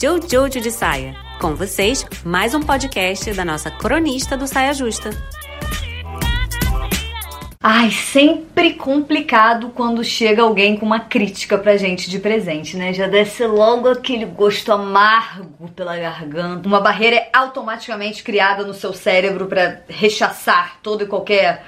Jojo de Saia. Com vocês, mais um podcast da nossa cronista do Saia Justa. Ai, sempre complicado quando chega alguém com uma crítica pra gente de presente, né? Já desce logo aquele gosto amargo pela garganta. Uma barreira é automaticamente criada no seu cérebro para rechaçar toda e qualquer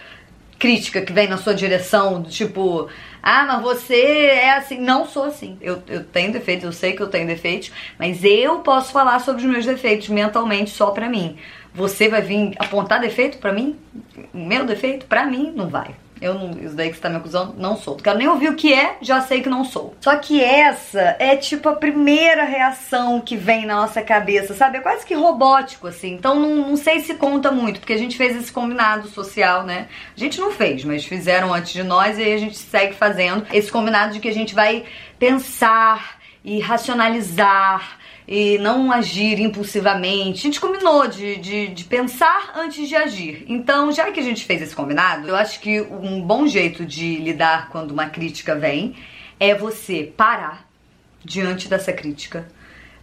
crítica que vem na sua direção, tipo, ah, mas você é assim. Não sou assim. Eu, eu tenho defeitos, eu sei que eu tenho defeitos, mas eu posso falar sobre os meus defeitos mentalmente só pra mim. Você vai vir apontar defeito pra mim? Meu defeito? Pra mim, não vai. Eu não, isso daí que você tá me acusando, não sou. Não quero nem ouvir o que é, já sei que não sou. Só que essa é tipo a primeira reação que vem na nossa cabeça, sabe? É quase que robótico, assim. Então não, não sei se conta muito, porque a gente fez esse combinado social, né? A gente não fez, mas fizeram antes de nós e aí a gente segue fazendo esse combinado de que a gente vai pensar e racionalizar e não agir impulsivamente. A gente combinou de, de, de, pensar antes de agir. Então, já que a gente fez esse combinado, eu acho que um bom jeito de lidar quando uma crítica vem é você parar diante dessa crítica,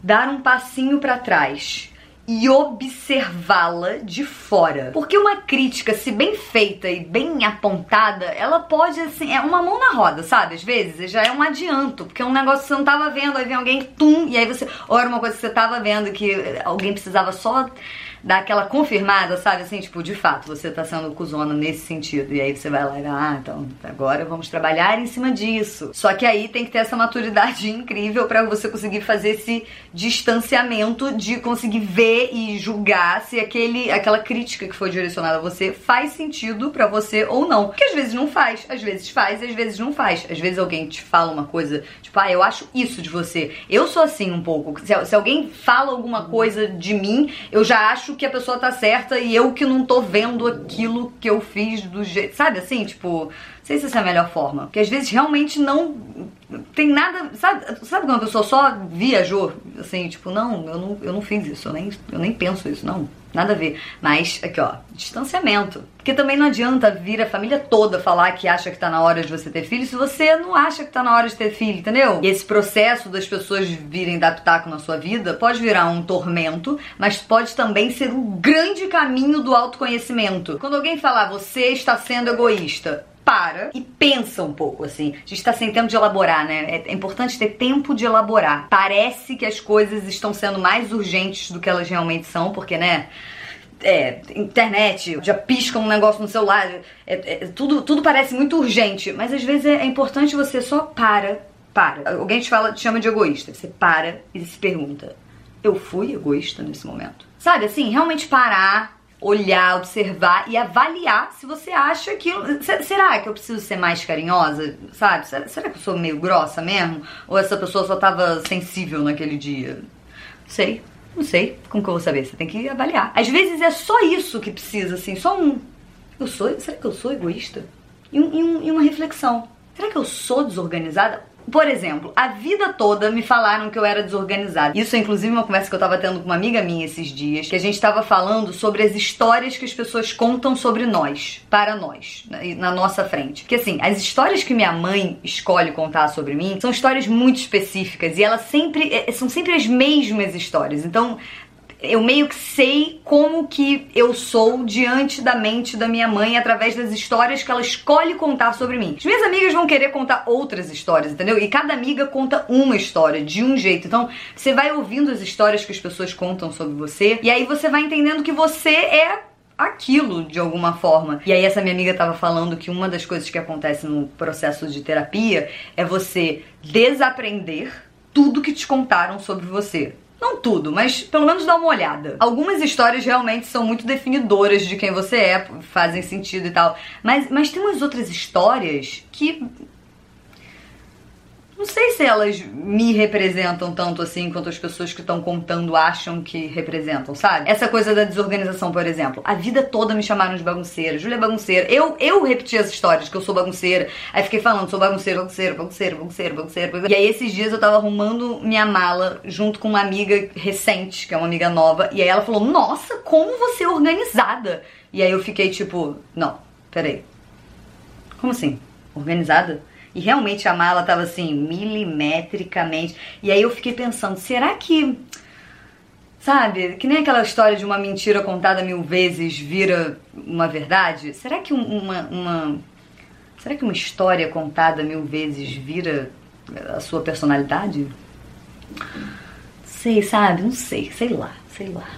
dar um passinho para trás e observá-la de fora. Porque uma crítica, se bem feita e bem apontada, ela pode, assim, é uma mão na roda, sabe? Às vezes já é um adianto, porque é um negócio que você não tava vendo, aí vem alguém, tum, e aí você. Ou era uma coisa que você tava vendo que alguém precisava só dar aquela confirmada, sabe? Assim, tipo, de fato, você tá sendo cuzona nesse sentido. E aí você vai lá e ah, então agora vamos trabalhar em cima disso. Só que aí tem que ter essa maturidade incrível para você conseguir fazer esse distanciamento de conseguir ver e julgar se aquele, aquela crítica que foi direcionada a você faz sentido para você ou não. Porque às vezes não faz, às vezes faz, às vezes não faz. Às vezes alguém te fala uma coisa, tipo, ah, eu acho isso de você. Eu sou assim um pouco. Se, se alguém fala alguma coisa de mim, eu já acho que a pessoa tá certa e eu que não tô vendo aquilo que eu fiz do jeito. Sabe assim? Tipo, sei se essa é a melhor forma. Porque às vezes realmente não tem nada. Sabe, sabe quando a pessoa só viajou? Assim, tipo, não, eu não, eu não fiz isso, eu nem, eu nem penso isso, não. Nada a ver. Mas, aqui ó, distanciamento. Porque também não adianta vir a família toda falar que acha que tá na hora de você ter filho se você não acha que tá na hora de ter filho, entendeu? E esse processo das pessoas virem dar pitaco na sua vida pode virar um tormento, mas pode também ser um grande caminho do autoconhecimento. Quando alguém falar, você está sendo egoísta, para e pensa um pouco, assim. A gente tá sem tempo de elaborar, né? É, é importante ter tempo de elaborar. Parece que as coisas estão sendo mais urgentes do que elas realmente são, porque, né? É, internet, já pisca um negócio no celular, é, é, tudo, tudo parece muito urgente, mas às vezes é, é importante você só para, para. Alguém te fala, te chama de egoísta, você para e se pergunta: eu fui egoísta nesse momento? Sabe assim, realmente parar, olhar, observar e avaliar se você acha que. Será que eu preciso ser mais carinhosa? Sabe? Será, será que eu sou meio grossa mesmo? Ou essa pessoa só tava sensível naquele dia? Não sei. Não sei. Como que eu vou saber? Você tem que avaliar. Às vezes é só isso que precisa, assim, só um. Eu sou. Será que eu sou egoísta? E, um, e uma reflexão. Será que eu sou desorganizada? Por exemplo, a vida toda me falaram que eu era desorganizada. Isso é inclusive uma conversa que eu tava tendo com uma amiga minha esses dias, que a gente tava falando sobre as histórias que as pessoas contam sobre nós, para nós, na nossa frente. Porque assim, as histórias que minha mãe escolhe contar sobre mim são histórias muito específicas e elas sempre é, são sempre as mesmas histórias. Então, eu meio que sei como que eu sou diante da mente da minha mãe através das histórias que ela escolhe contar sobre mim. As minhas amigas vão querer contar outras histórias, entendeu? E cada amiga conta uma história de um jeito. Então, você vai ouvindo as histórias que as pessoas contam sobre você e aí você vai entendendo que você é aquilo de alguma forma. E aí essa minha amiga tava falando que uma das coisas que acontece no processo de terapia é você desaprender tudo que te contaram sobre você. Não tudo, mas pelo menos dá uma olhada. Algumas histórias realmente são muito definidoras de quem você é, fazem sentido e tal. Mas, mas tem umas outras histórias que não sei se elas me representam tanto assim quanto as pessoas que estão contando acham que representam, sabe? Essa coisa da desorganização, por exemplo. A vida toda me chamaram de bagunceira. Júlia é bagunceira. Eu, eu repeti as histórias que eu sou bagunceira. Aí fiquei falando, sou bagunceira, bagunceira, bagunceira, bagunceira, bagunceira. E aí esses dias eu tava arrumando minha mala junto com uma amiga recente, que é uma amiga nova. E aí ela falou, nossa, como você é organizada. E aí eu fiquei tipo, não, peraí. Como assim? Organizada? E realmente a mala tava assim, milimetricamente. E aí eu fiquei pensando, será que. Sabe, que nem aquela história de uma mentira contada mil vezes vira uma verdade? Será que uma, uma será que uma história contada mil vezes vira a sua personalidade? Sei, sabe? Não sei, sei lá, sei lá.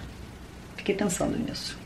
Fiquei pensando nisso.